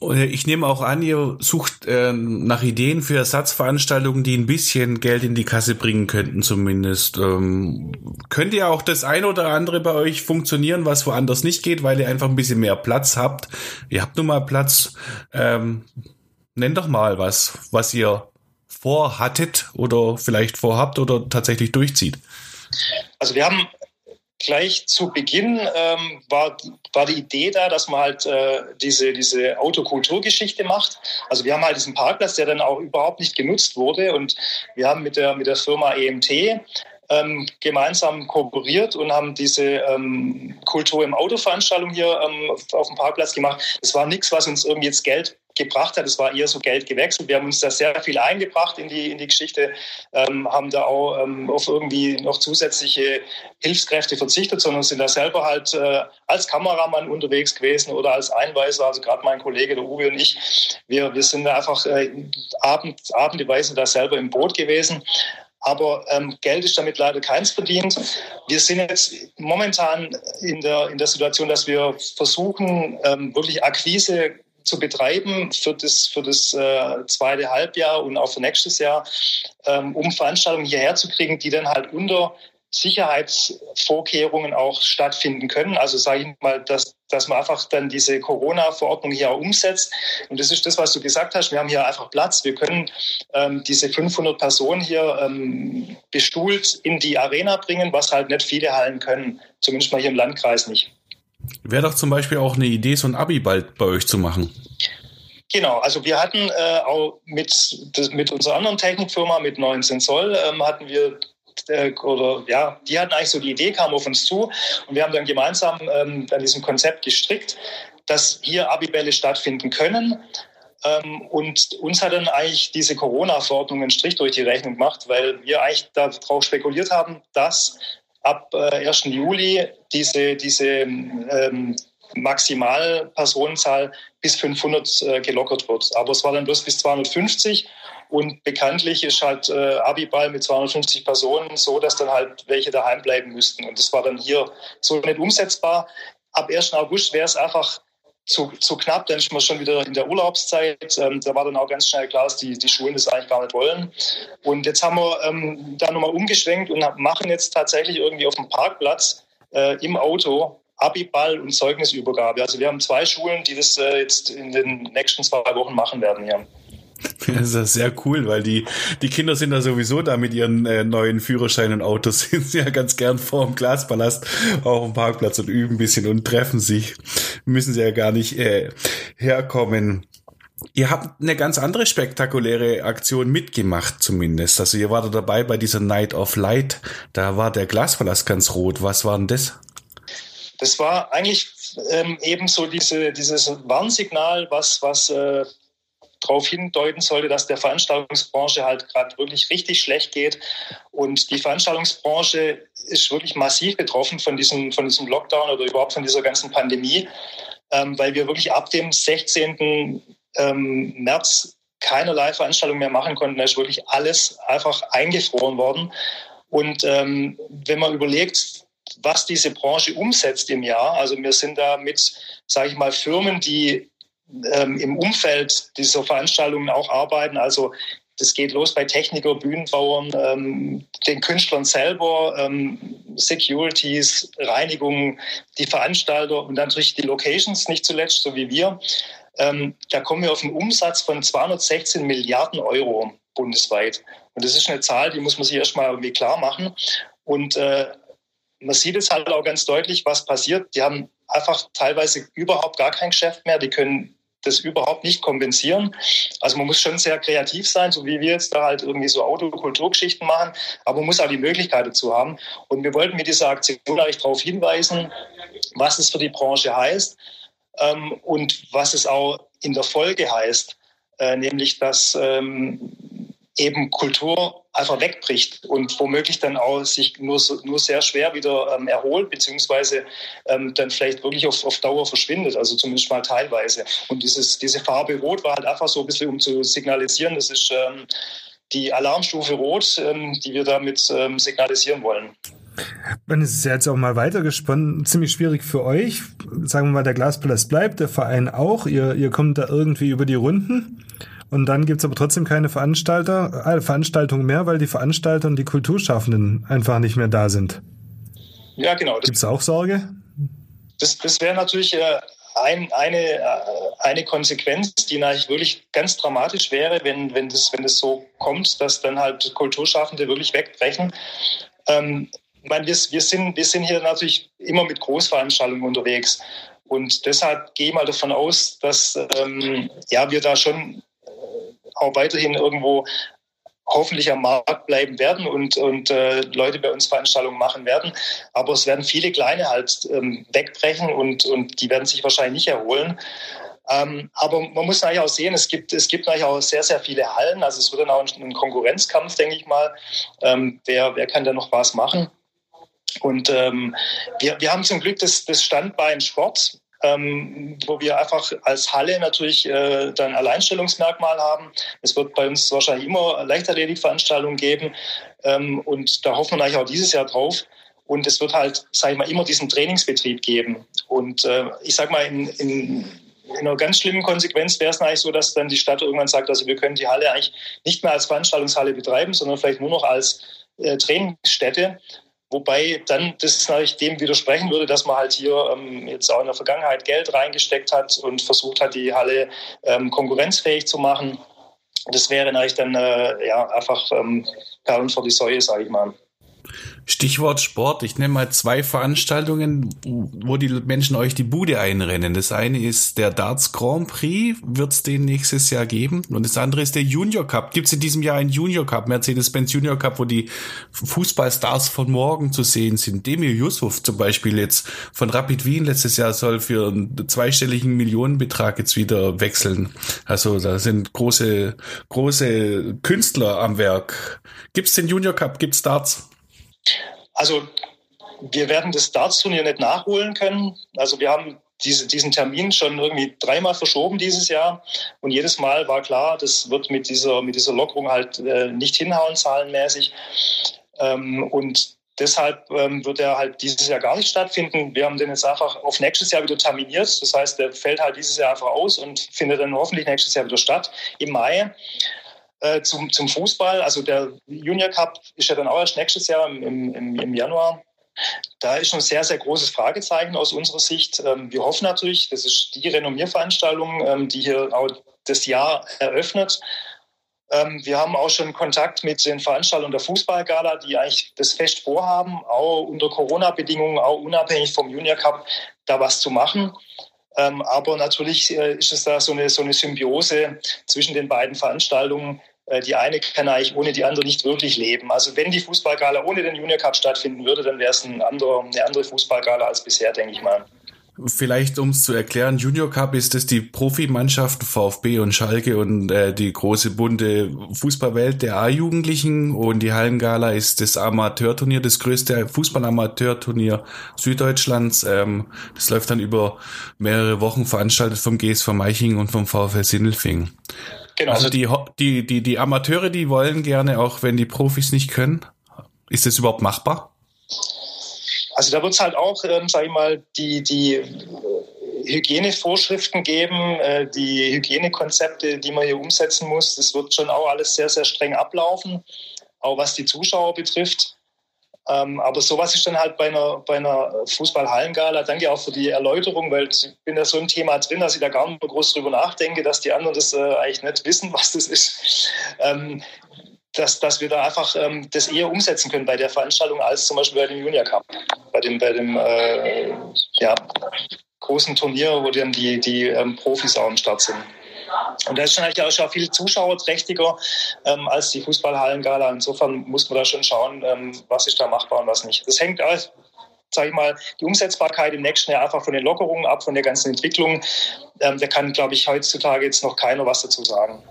Ich nehme auch an, ihr sucht äh, nach Ideen für Ersatzveranstaltungen, die ein bisschen Geld in die Kasse bringen könnten, zumindest. Ähm, könnt ihr auch das ein oder andere bei euch funktionieren, was woanders nicht geht, weil ihr einfach ein bisschen mehr Platz habt? Ihr habt nun mal Platz. Ähm, nennt doch mal was, was ihr vorhattet oder vielleicht vorhabt oder tatsächlich durchzieht. Also wir haben gleich zu Beginn ähm, war, war die Idee da, dass man halt äh, diese, diese Autokulturgeschichte macht. Also wir haben halt diesen Parkplatz, der dann auch überhaupt nicht genutzt wurde und wir haben mit der, mit der Firma EMT ähm, gemeinsam kooperiert und haben diese ähm, Kultur im Auto-Veranstaltung hier ähm, auf dem Parkplatz gemacht. Das war nichts, was uns irgendwie jetzt Geld gebracht hat. Es war eher so Geld gewechselt. Wir haben uns da sehr viel eingebracht in die, in die Geschichte, ähm, haben da auch ähm, auf irgendwie noch zusätzliche Hilfskräfte verzichtet, sondern sind da selber halt äh, als Kameramann unterwegs gewesen oder als Einweiser. Also gerade mein Kollege, der Uwe und ich, wir, wir sind da einfach äh, abend, abendeweise da selber im Boot gewesen. Aber ähm, Geld ist damit leider keins verdient. Wir sind jetzt momentan in der, in der Situation, dass wir versuchen, ähm, wirklich Akquise zu betreiben für das, für das äh, zweite Halbjahr und auch für nächstes Jahr, ähm, um Veranstaltungen hierher zu kriegen, die dann halt unter Sicherheitsvorkehrungen auch stattfinden können. Also sage ich mal, dass, dass man einfach dann diese Corona-Verordnung hier auch umsetzt. Und das ist das, was du gesagt hast. Wir haben hier einfach Platz. Wir können ähm, diese 500 Personen hier ähm, bestuhlt in die Arena bringen, was halt nicht viele Hallen können. Zumindest mal hier im Landkreis nicht. Wäre doch zum Beispiel auch eine Idee, so ein Abi bald bei euch zu machen. Genau, also wir hatten äh, auch mit, das, mit unserer anderen Technikfirma, mit 19 Zoll, ähm, hatten wir äh, oder ja, die hatten eigentlich so die Idee, kam auf uns zu und wir haben dann gemeinsam ähm, an diesem Konzept gestrickt, dass hier Abibälle stattfinden können. Ähm, und uns hat dann eigentlich diese Corona-Verordnung einen Strich durch die Rechnung gemacht, weil wir eigentlich darauf spekuliert haben, dass ab äh, 1. Juli diese, diese ähm, Maximalpersonenzahl bis 500 äh, gelockert wird. Aber es war dann bloß bis 250 und bekanntlich ist halt äh, Abiball mit 250 Personen so, dass dann halt welche daheim bleiben müssten. Und das war dann hier so nicht umsetzbar. Ab 1. August wäre es einfach zu, zu knapp, dann ist man schon wieder in der Urlaubszeit. Ähm, da war dann auch ganz schnell klar, dass die, die Schulen das eigentlich gar nicht wollen. Und jetzt haben wir ähm, da nochmal umgeschwenkt und machen jetzt tatsächlich irgendwie auf dem Parkplatz äh, im Auto Abiball und Zeugnisübergabe. Also wir haben zwei Schulen, die das äh, jetzt in den nächsten zwei Wochen machen werden hier. Das ist sehr cool, weil die, die Kinder sind da sowieso da mit ihren äh, neuen Führerscheinen und Autos, sind sie ja ganz gern vor dem Glaspalast auf dem Parkplatz und üben ein bisschen und treffen sich. Müssen sie ja gar nicht äh, herkommen. Ihr habt eine ganz andere spektakuläre Aktion mitgemacht, zumindest. Also ihr wart dabei bei dieser Night of Light. Da war der Glaspalast ganz rot. Was war denn das? Das war eigentlich ähm, eben so diese, dieses Warnsignal, was, was äh, darauf hindeuten sollte, dass der Veranstaltungsbranche halt gerade wirklich richtig schlecht geht. Und die Veranstaltungsbranche ist wirklich massiv betroffen von diesem, von diesem Lockdown oder überhaupt von dieser ganzen Pandemie, ähm, weil wir wirklich ab dem 16. Ähm, März keinerlei Veranstaltung mehr machen konnten. Da ist wirklich alles einfach eingefroren worden. Und ähm, wenn man überlegt, was diese Branche umsetzt im Jahr, also wir sind da mit, sage ich mal, Firmen, die ähm, im Umfeld dieser Veranstaltungen auch arbeiten. Also das geht los bei Techniker, Bühnenbauern, ähm, den Künstlern selber, ähm, Securities, Reinigung, die Veranstalter und dann natürlich die Locations nicht zuletzt, so wie wir. Ähm, da kommen wir auf einen Umsatz von 216 Milliarden Euro bundesweit. Und das ist eine Zahl, die muss man sich erstmal irgendwie klar machen. Und äh, man sieht es halt auch ganz deutlich, was passiert. Die haben einfach teilweise überhaupt gar kein Geschäft mehr. Die können das überhaupt nicht kompensieren. Also man muss schon sehr kreativ sein, so wie wir jetzt da halt irgendwie so Autokulturgeschichten machen, aber man muss auch die Möglichkeit dazu haben. Und wir wollten mit dieser Aktion eigentlich darauf hinweisen, was es für die Branche heißt ähm, und was es auch in der Folge heißt, äh, nämlich dass ähm, eben Kultur einfach wegbricht und womöglich dann auch sich nur, nur sehr schwer wieder ähm, erholt, beziehungsweise ähm, dann vielleicht wirklich auf, auf Dauer verschwindet, also zumindest mal teilweise. Und dieses, diese Farbe Rot war halt einfach so ein bisschen, um zu signalisieren, das ist ähm, die Alarmstufe Rot, ähm, die wir damit ähm, signalisieren wollen. Wenn es ist jetzt auch mal weitergesponnen, ziemlich schwierig für euch. Sagen wir mal, der Glaspalast bleibt, der Verein auch. Ihr, ihr kommt da irgendwie über die Runden. Und dann gibt's aber trotzdem keine Veranstalter, äh, Veranstaltungen mehr, weil die Veranstalter und die Kulturschaffenden einfach nicht mehr da sind. Ja, genau. Gibt es auch Sorge? Das, das wäre natürlich äh, ein, eine, äh, eine Konsequenz, die natürlich wirklich ganz dramatisch wäre, wenn, wenn, das, wenn das so kommt, dass dann halt Kulturschaffende wirklich wegbrechen. Ähm, ich meine, wir, wir, sind, wir sind hier natürlich immer mit Großveranstaltungen unterwegs. Und deshalb gehe ich mal davon aus, dass ähm, ja, wir da schon auch weiterhin irgendwo hoffentlich am Markt bleiben werden und, und äh, Leute bei uns Veranstaltungen machen werden. Aber es werden viele kleine halt ähm, wegbrechen und, und die werden sich wahrscheinlich nicht erholen. Ähm, aber man muss eigentlich auch sehen, es gibt, es gibt eigentlich auch sehr, sehr viele Hallen. Also es wird dann auch ein Konkurrenzkampf, denke ich mal. Ähm, wer, wer kann da noch was machen? Und ähm, wir, wir haben zum Glück das, das Standbein Sport ähm, wo wir einfach als Halle natürlich äh, dann Alleinstellungsmerkmal haben. Es wird bei uns wahrscheinlich immer Leichtathletikveranstaltungen geben und da hoffen wir eigentlich auch dieses Jahr drauf. Und es wird halt, sage ich mal, immer diesen Trainingsbetrieb geben. Und äh, ich sage mal, in, in, in einer ganz schlimmen Konsequenz wäre es eigentlich so, dass dann die Stadt irgendwann sagt, also wir können die Halle eigentlich nicht mehr als Veranstaltungshalle betreiben, sondern vielleicht nur noch als äh, Trainingsstätte. Wobei dann das natürlich dem widersprechen würde, dass man halt hier ähm, jetzt auch in der Vergangenheit Geld reingesteckt hat und versucht hat, die Halle ähm, konkurrenzfähig zu machen. Das wäre natürlich dann äh, ja, einfach ähm, Perlen vor die Säue, sage ich mal. Stichwort Sport. Ich nehme mal zwei Veranstaltungen, wo die Menschen euch die Bude einrennen. Das eine ist der Darts Grand Prix, wird es den nächstes Jahr geben. Und das andere ist der Junior Cup. Gibt es in diesem Jahr einen Junior Cup, Mercedes-Benz Junior Cup, wo die Fußballstars von morgen zu sehen sind. Demir Yusuf zum Beispiel jetzt von Rapid Wien letztes Jahr soll für einen zweistelligen Millionenbetrag jetzt wieder wechseln. Also da sind große, große Künstler am Werk. Gibt es den Junior Cup? Gibt es Darts? Also wir werden das Darts-Turnier nicht nachholen können. Also wir haben diese, diesen Termin schon irgendwie dreimal verschoben dieses Jahr. Und jedes Mal war klar, das wird mit dieser, mit dieser Lockerung halt äh, nicht hinhauen, zahlenmäßig. Ähm, und deshalb ähm, wird er halt dieses Jahr gar nicht stattfinden. Wir haben den jetzt einfach auf nächstes Jahr wieder terminiert. Das heißt, der fällt halt dieses Jahr einfach aus und findet dann hoffentlich nächstes Jahr wieder statt im Mai. Äh, zum, zum Fußball. Also der Junior Cup ist ja dann auch erst nächstes Jahr im, im, im Januar. Da ist ein sehr, sehr großes Fragezeichen aus unserer Sicht. Ähm, wir hoffen natürlich, das ist die Renommierveranstaltung, ähm, die hier auch das Jahr eröffnet. Ähm, wir haben auch schon Kontakt mit den Veranstaltern der Fußballgala, die eigentlich das fest vorhaben, auch unter Corona-Bedingungen, auch unabhängig vom Junior Cup, da was zu machen. aber natürlich äh, ist es da so eine, so eine Symbiose zwischen den beiden Veranstaltungen, die eine kann eigentlich ohne die andere nicht wirklich leben. Also wenn die Fußballgala ohne den Junior Cup stattfinden würde, dann wäre es ein anderer, eine andere Fußballgala als bisher, denke ich mal. Vielleicht, um es zu erklären, Junior Cup ist es die Profimannschaften VfB und Schalke und äh, die große bunte Fußballwelt der A-Jugendlichen und die Hallengala ist das Amateurturnier, das größte Fußballamateurturnier Süddeutschlands. Ähm, das läuft dann über mehrere Wochen veranstaltet vom GSV Meiching und vom VfL Sindelfing. Genau. Also die, die, die, die Amateure, die wollen gerne, auch wenn die Profis nicht können. Ist das überhaupt machbar? Also da wird es halt auch, ähm, sage ich mal, die, die Hygienevorschriften geben, äh, die Hygienekonzepte, die man hier umsetzen muss. Das wird schon auch alles sehr, sehr streng ablaufen, auch was die Zuschauer betrifft. Ähm, aber sowas ist dann halt bei einer, bei einer Fußballhallengala. Danke auch für die Erläuterung, weil ich bin da so ein Thema drin, dass ich da gar nicht groß drüber nachdenke, dass die anderen das äh, eigentlich nicht wissen, was das ist. Ähm, dass, dass wir da einfach ähm, das eher umsetzen können bei der Veranstaltung als zum Beispiel bei dem Junior Cup, bei dem, bei dem äh, ja, großen Turnier, wo dann die, die ähm, Profis auch am Start sind. Und da ist schon, auch schon viel zuschauerträchtiger ähm, als die Fußballhallengala. Insofern muss man da schon schauen, ähm, was ist da machbar und was nicht. Das hängt auch sage ich mal, die Umsetzbarkeit im nächsten Jahr einfach von den Lockerungen ab, von der ganzen Entwicklung. Ähm, da kann, glaube ich, heutzutage jetzt noch keiner was dazu sagen.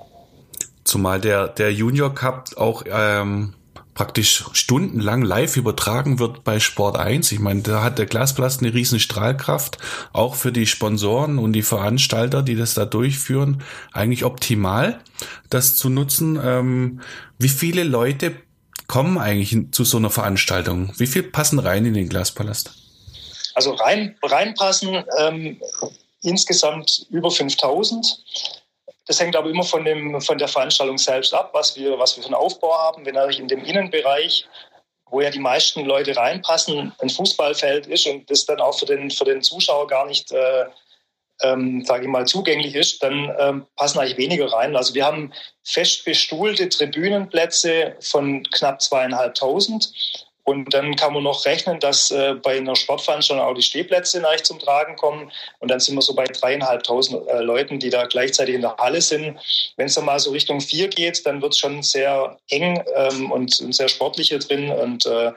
Zumal der, der Junior Cup auch ähm, praktisch stundenlang live übertragen wird bei Sport 1. Ich meine, da hat der Glaspalast eine riesen Strahlkraft, auch für die Sponsoren und die Veranstalter, die das da durchführen, eigentlich optimal, das zu nutzen. Ähm, wie viele Leute kommen eigentlich zu so einer Veranstaltung? Wie viel passen rein in den Glaspalast? Also rein, reinpassen ähm, insgesamt über 5000. Das hängt aber immer von, dem, von der Veranstaltung selbst ab, was wir, was wir für einen Aufbau haben. Wenn natürlich in dem Innenbereich, wo ja die meisten Leute reinpassen, ein Fußballfeld ist und das dann auch für den, für den Zuschauer gar nicht, äh, ähm, sage ich mal, zugänglich ist, dann ähm, passen eigentlich weniger rein. Also wir haben fest bestuhlte Tribünenplätze von knapp zweieinhalbtausend und dann kann man noch rechnen, dass äh, bei einer Sportveranstaltung auch die Stehplätze leicht zum Tragen kommen. Und dann sind wir so bei dreieinhalbtausend äh, Leuten, die da gleichzeitig in der Halle sind. Wenn es dann mal so Richtung vier geht, dann wird es schon sehr eng ähm, und, und, sehr sportlich hier drin. Und äh,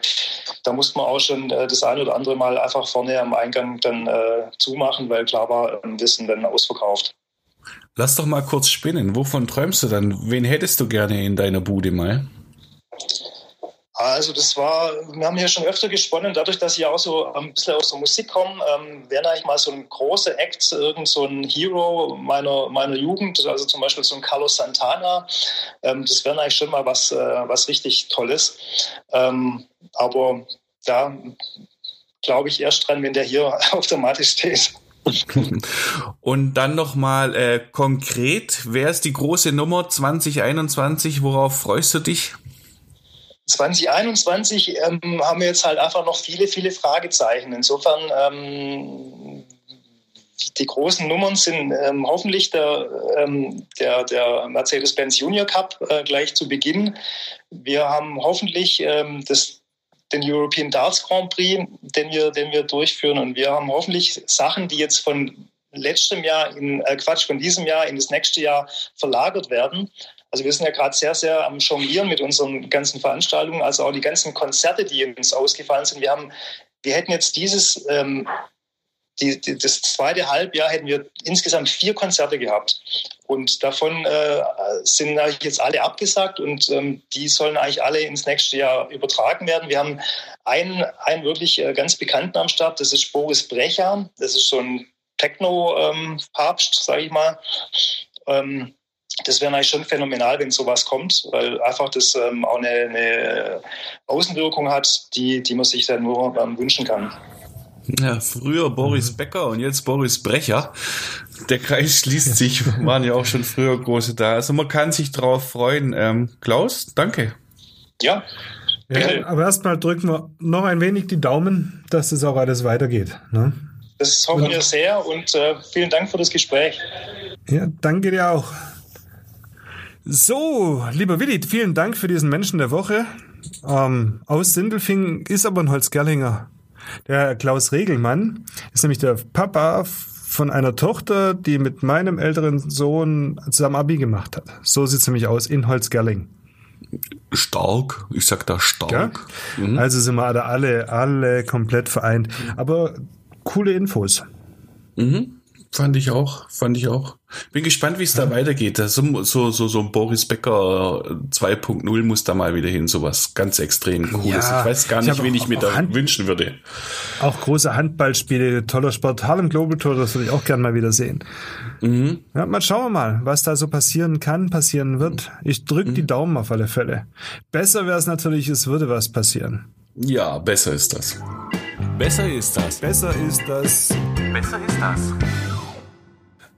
da muss man auch schon äh, das eine oder andere Mal einfach vorne am Eingang dann äh, zumachen, weil klar war, ähm, wir sind dann ausverkauft. Lass doch mal kurz spinnen. Wovon träumst du dann? Wen hättest du gerne in deiner Bude mal? Also das war, wir haben hier schon öfter gesponnen, dadurch, dass ich auch so ein bisschen aus der Musik komme, ähm, wäre eigentlich mal so ein großer Act, irgend so ein Hero meiner, meiner Jugend, also zum Beispiel so ein Carlos Santana. Ähm, das wäre eigentlich schon mal was, äh, was richtig Tolles. Ähm, aber da glaube ich erst dran, wenn der hier auf der Matte steht. Und dann nochmal äh, konkret, wer ist die große Nummer 2021? Worauf freust du dich? 2021 ähm, haben wir jetzt halt einfach noch viele, viele Fragezeichen. Insofern, ähm, die großen Nummern sind ähm, hoffentlich der, ähm, der, der Mercedes-Benz Junior Cup äh, gleich zu Beginn. Wir haben hoffentlich ähm, das, den European Darts Grand Prix, den wir, den wir durchführen. Und wir haben hoffentlich Sachen, die jetzt von letztem Jahr in äh, Quatsch von diesem Jahr in das nächste Jahr verlagert werden. Also wir sind ja gerade sehr, sehr am Jonglieren mit unseren ganzen Veranstaltungen, also auch die ganzen Konzerte, die uns ausgefallen sind. Wir haben, wir hätten jetzt dieses, ähm, die, die, das zweite Halbjahr hätten wir insgesamt vier Konzerte gehabt. Und davon äh, sind jetzt alle abgesagt und ähm, die sollen eigentlich alle ins nächste Jahr übertragen werden. Wir haben einen, einen wirklich äh, ganz bekannten am Start, das ist Boris Brecher. Das ist so ein Techno-Papst, ähm, sage ich mal. Ähm, das wäre eigentlich schon phänomenal, wenn sowas kommt, weil einfach das ähm, auch eine, eine, Außenwirkung hat, die, die man sich dann nur ähm, wünschen kann. Ja, früher Boris Becker und jetzt Boris Brecher. Der Kreis schließt sich, waren ja auch schon früher große da. Also man kann sich drauf freuen. Ähm, Klaus, danke. Ja. ja aber erstmal drücken wir noch ein wenig die Daumen, dass das auch alles weitergeht. Ne? Das hoffen wir sehr und äh, vielen Dank für das Gespräch. Ja, danke dir auch. So, lieber Willi, vielen Dank für diesen Menschen der Woche. Ähm, aus Sindelfingen ist aber ein Holzgerlinger. Der Klaus Regelmann ist nämlich der Papa von einer Tochter, die mit meinem älteren Sohn zusammen Abi gemacht hat. So sieht's nämlich aus in Holzgerling. Stark, ich sag da stark. Mhm. Also sind wir alle, alle komplett vereint. Aber coole Infos. Mhm. Fand ich auch, fand ich auch. Bin gespannt, wie es da weitergeht. Das so, so, so, so ein Boris Becker 2.0 muss da mal wieder hin, sowas ganz extrem cooles. Ja, ich weiß gar ich nicht, wen auch- ich mir da Hand- wünschen würde. Auch große Handballspiele, toller Sport. Harlem Globetrotters würde ich auch gerne mal wieder sehen. Mhm. Ja, mal schauen wir mal, was da so passieren kann, passieren wird. Ich drücke die Daumen auf alle Fälle. Besser wäre es natürlich, es würde was passieren. Ja, besser ist das. Besser ist das. Besser ist das.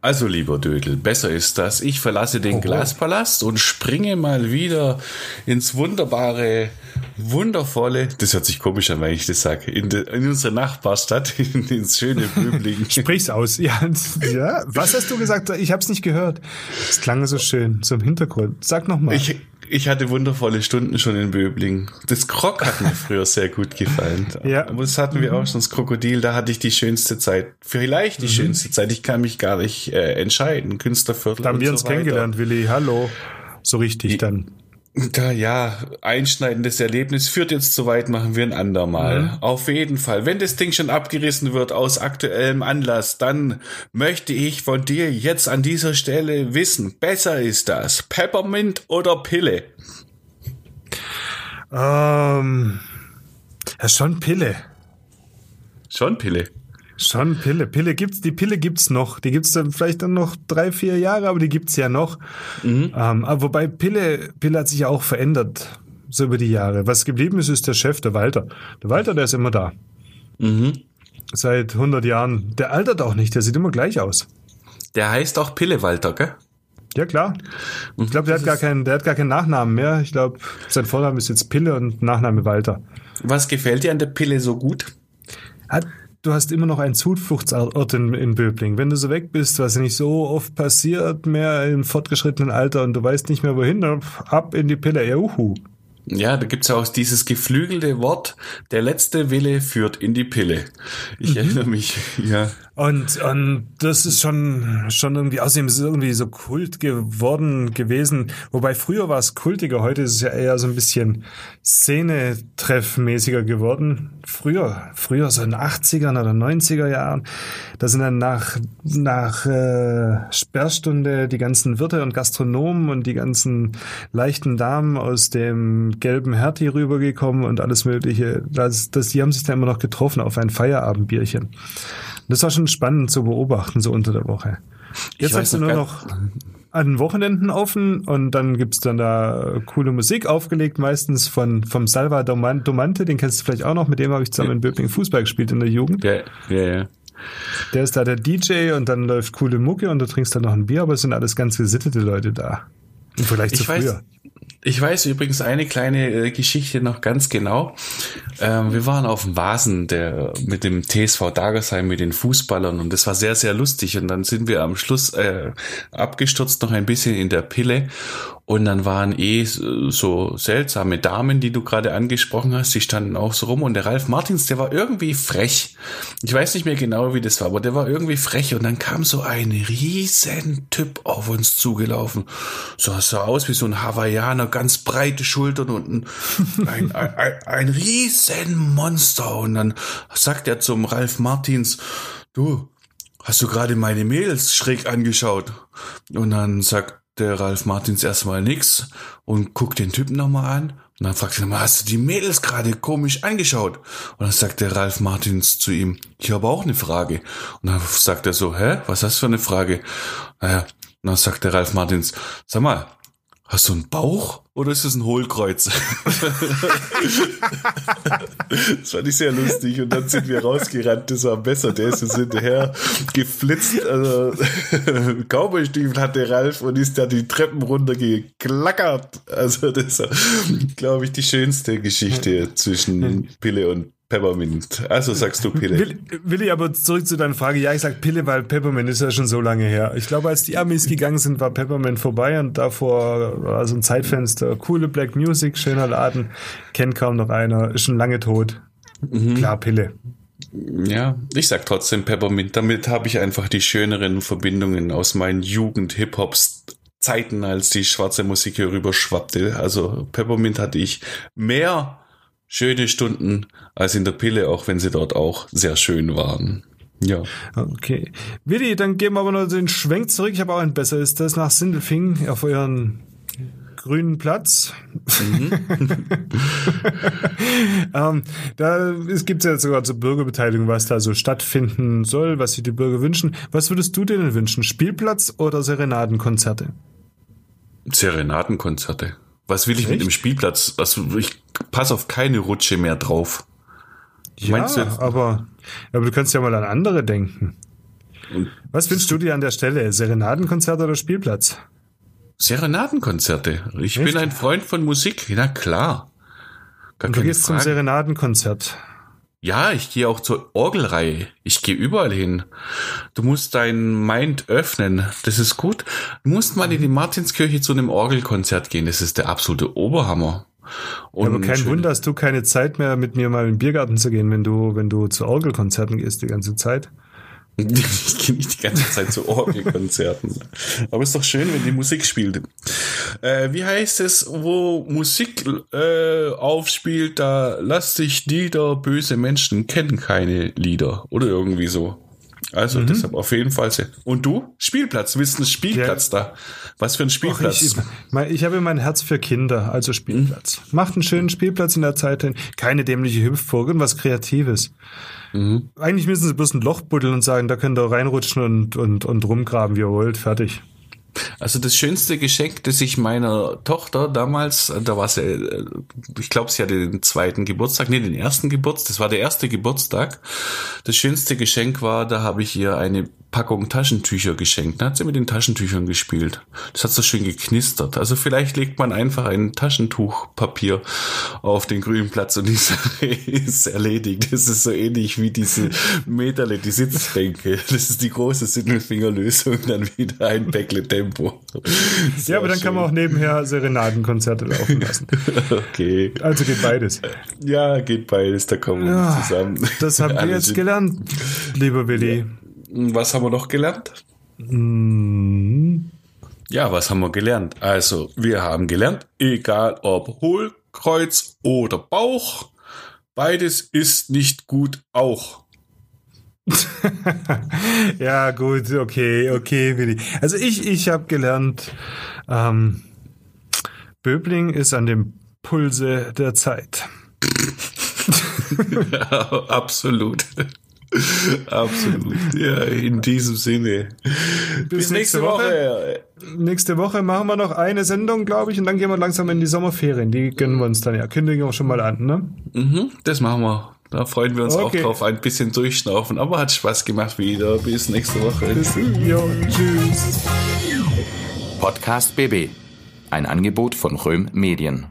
Also, lieber Dödel, besser ist das. Ich verlasse den Glaspalast und springe mal wieder ins wunderbare, wundervolle, das hört sich komisch an, wenn ich das sage, in, in unsere Nachbarstadt, in, ins schöne Böblingen. Sprich's aus. Ja, ja, was hast du gesagt? Ich hab's nicht gehört. Es klang so schön, so im Hintergrund. Sag nochmal. Ich, ich hatte wundervolle Stunden schon in Böbling. Das Krog hat mir früher sehr gut gefallen. Ja. Aber das hatten wir auch schon, das Krokodil, da hatte ich die schönste Zeit. Vielleicht die schönste Zeit. Ich kann mich gar nicht äh, entscheiden. Künstlerviertel. Da haben wir so uns weiter. kennengelernt, Willi. Hallo. So richtig dann. Da, ja, einschneidendes Erlebnis führt jetzt zu weit, machen wir ein andermal. Mhm. Auf jeden Fall. Wenn das Ding schon abgerissen wird aus aktuellem Anlass, dann möchte ich von dir jetzt an dieser Stelle wissen, besser ist das Peppermint oder Pille? Ähm, ja, schon Pille. Schon Pille. Schon Pille. Pille gibt's, die Pille gibt's noch. Die gibt's dann vielleicht dann noch drei, vier Jahre, aber die gibt's ja noch. Ähm, aber wobei Pille, Pille hat sich ja auch verändert. So über die Jahre. Was geblieben ist, ist der Chef, der Walter. Der Walter, der ist immer da. Seit 100 Jahren. Der altert auch nicht. Der sieht immer gleich aus. Der heißt auch Pille Walter, gell? Ja, klar. Ich glaube, der hat gar keinen, der hat gar keinen Nachnamen mehr. Ich glaube, sein Vorname ist jetzt Pille und Nachname Walter. Was gefällt dir an der Pille so gut? Hat, du hast immer noch einen Zufluchtsort in, in Böbling. Wenn du so weg bist, was nicht so oft passiert, mehr im fortgeschrittenen Alter und du weißt nicht mehr wohin, ab in die Pille. Ja, uhu. Ja, da gibt's ja auch dieses geflügelte Wort, der letzte Wille führt in die Pille. Ich erinnere mich, ja. Und, und das ist schon, schon irgendwie, außerdem ist es irgendwie so Kult geworden gewesen. Wobei früher war es kultiger, heute ist es ja eher so ein bisschen Szene-treffmäßiger geworden. Früher, früher so in den 80ern oder 90er Jahren, da sind dann nach, nach äh, Sperrstunde die ganzen Wirte und Gastronomen und die ganzen leichten Damen aus dem gelben Hertie rübergekommen und alles mögliche. Das, das, die haben sich dann immer noch getroffen auf ein Feierabendbierchen. Das war schon spannend zu beobachten, so unter der Woche. Jetzt weiß hast du nur noch an den Wochenenden offen und dann gibt's dann da coole Musik aufgelegt, meistens von vom Salva Doman- Domante, den kennst du vielleicht auch noch, mit dem habe ich zusammen in Böblingen Fußball gespielt in der Jugend. Ja, ja, ja. Der ist da der DJ und dann läuft coole Mucke und du trinkst dann noch ein Bier, aber es sind alles ganz gesittete Leute da. Vergleich zu Ich weiß, früher. Ich weiß übrigens eine kleine äh, Geschichte noch ganz genau. Ähm, wir waren auf dem Vasen der, mit dem TSV Dagersheim mit den Fußballern und das war sehr, sehr lustig. Und dann sind wir am Schluss äh, abgestürzt noch ein bisschen in der Pille. Und dann waren eh so seltsame Damen, die du gerade angesprochen hast, die standen auch so rum. Und der Ralf Martins, der war irgendwie frech. Ich weiß nicht mehr genau, wie das war, aber der war irgendwie frech. Und dann kam so ein riesen Typ auf uns zugelaufen. So sah aus wie so ein Hawaiianer, ganz breite Schultern und ein, ein, ein, ein, riesen Monster. Und dann sagt er zum Ralf Martins, du, hast du gerade meine Mädels schräg angeschaut? Und dann sagt der Ralf Martins erstmal nix und guckt den Typen nochmal an. Und dann fragt er nochmal, hast du die Mädels gerade komisch angeschaut? Und dann sagt der Ralf Martins zu ihm, ich habe auch eine Frage. Und dann sagt er so, hä, was hast du für eine Frage? Naja, und dann sagt der Ralf Martins, sag mal, hast du einen Bauch oder ist es ein Hohlkreuz? das fand ich sehr lustig. Und dann sind wir rausgerannt, das war besser, der ist uns hinterher geflitzt, also Cowboystiefel hatte Ralf und ist da die Treppen runtergeklackert. Also das war, glaube ich, die schönste Geschichte zwischen Pille und Peppermint. Also sagst du Pille. Will, Willi, aber zurück zu deiner Frage. Ja, ich sag Pille, weil Peppermint ist ja schon so lange her. Ich glaube, als die Amis gegangen sind, war Peppermint vorbei und davor war so ein Zeitfenster. Coole Black Music, schöner Laden. Kennt kaum noch einer, ist schon lange tot. Klar, Pille. Ja, ich sag trotzdem Peppermint. Damit habe ich einfach die schöneren Verbindungen aus meinen Jugend-Hip-Hops. Zeiten, als die schwarze Musik hier rüber schwappte. Also Peppermint hatte ich mehr schöne Stunden als in der Pille, auch wenn sie dort auch sehr schön waren. Ja. Okay. Willi, dann geben wir aber noch den Schwenk zurück. Ich habe auch ein besser. Ist das nach Sindelfing auf euren grünen Platz? Mhm. ähm, da es gibt ja sogar zur Bürgerbeteiligung, was da so stattfinden soll, was sich die Bürger wünschen. Was würdest du denen wünschen? Spielplatz oder Serenadenkonzerte? Serenadenkonzerte. Was will ich Echt? mit dem Spielplatz? Was, ich passe auf keine Rutsche mehr drauf. Ja, aber, aber du kannst ja mal an andere denken. Was wünschst du dir an der Stelle? Serenadenkonzert oder Spielplatz? Serenadenkonzerte. Ich Echt? bin ein Freund von Musik. Na klar. Gar Und du gehst Frage. zum Serenadenkonzert. Ja, ich gehe auch zur Orgelreihe. Ich gehe überall hin. Du musst dein Mind öffnen. Das ist gut. Du musst mal in die Martinskirche zu einem Orgelkonzert gehen. Das ist der absolute Oberhammer. Und aber kein Wunder, hast du keine Zeit mehr, mit mir mal in den Biergarten zu gehen, wenn du, wenn du zu Orgelkonzerten gehst die ganze Zeit. Ich gehe nicht die ganze Zeit zu Orgelkonzerten. Aber ist doch schön, wenn die Musik spielt. Äh, wie heißt es, wo Musik äh, aufspielt, da lass sich Lieder, böse Menschen kennen keine Lieder. Oder irgendwie so. Also mhm. deshalb auf jeden Fall. Und du? Spielplatz, du einen Spielplatz ja. da? Was für ein Spielplatz? ich, ich, habe mein Herz für Kinder, also Spielplatz. Mhm. Macht einen schönen Spielplatz in der Zeit hin. Keine dämliche Hüpfburg und was Kreatives. Mhm. Eigentlich müssen sie bloß ein Loch buddeln und sagen, da könnt ihr reinrutschen und, und, und rumgraben, wie ihr wollt. Fertig. Also das schönste Geschenk, das ich meiner Tochter damals, da war sie, äh, ich glaube, sie hatte den zweiten Geburtstag, nee, den ersten Geburtstag, das war der erste Geburtstag. Das schönste Geschenk war, da habe ich ihr eine Packung Taschentücher geschenkt. Da hat sie mit den Taschentüchern gespielt. Das hat so schön geknistert. Also vielleicht legt man einfach ein Taschentuchpapier auf den grünen Platz und die Sache ist erledigt. Das ist so ähnlich wie diese Meterle, die Sitzbänke. Das ist die große Sittelfingerlösung, dann wieder ein Päckle Tempo. Sehr ja, aber dann schön. kann man auch nebenher Serenadenkonzerte laufen lassen. okay. Also geht beides. Ja, geht beides, da kommen wir ja, zusammen. Das haben wir jetzt gelernt, lieber Willi. Ja. Was haben wir noch gelernt? Mm. Ja, was haben wir gelernt? Also, wir haben gelernt, egal ob Hohlkreuz oder Bauch, beides ist nicht gut auch. ja, gut, okay, okay, Willi. Also ich, ich habe gelernt, ähm, Böbling ist an dem Pulse der Zeit. ja, absolut. Absolut. Ja, in diesem Sinne. Bis, Bis nächste, nächste Woche. Woche. Nächste Woche machen wir noch eine Sendung, glaube ich, und dann gehen wir langsam in die Sommerferien. Die gönnen wir uns dann ja. Kündigen wir schon mal an, ne? Mhm, das machen wir. Da freuen wir uns okay. auch drauf, ein bisschen durchschnaufen. Aber hat Spaß gemacht wieder. Bis nächste Woche. Bis, jo, tschüss. Podcast BB. Ein Angebot von Röhm Medien.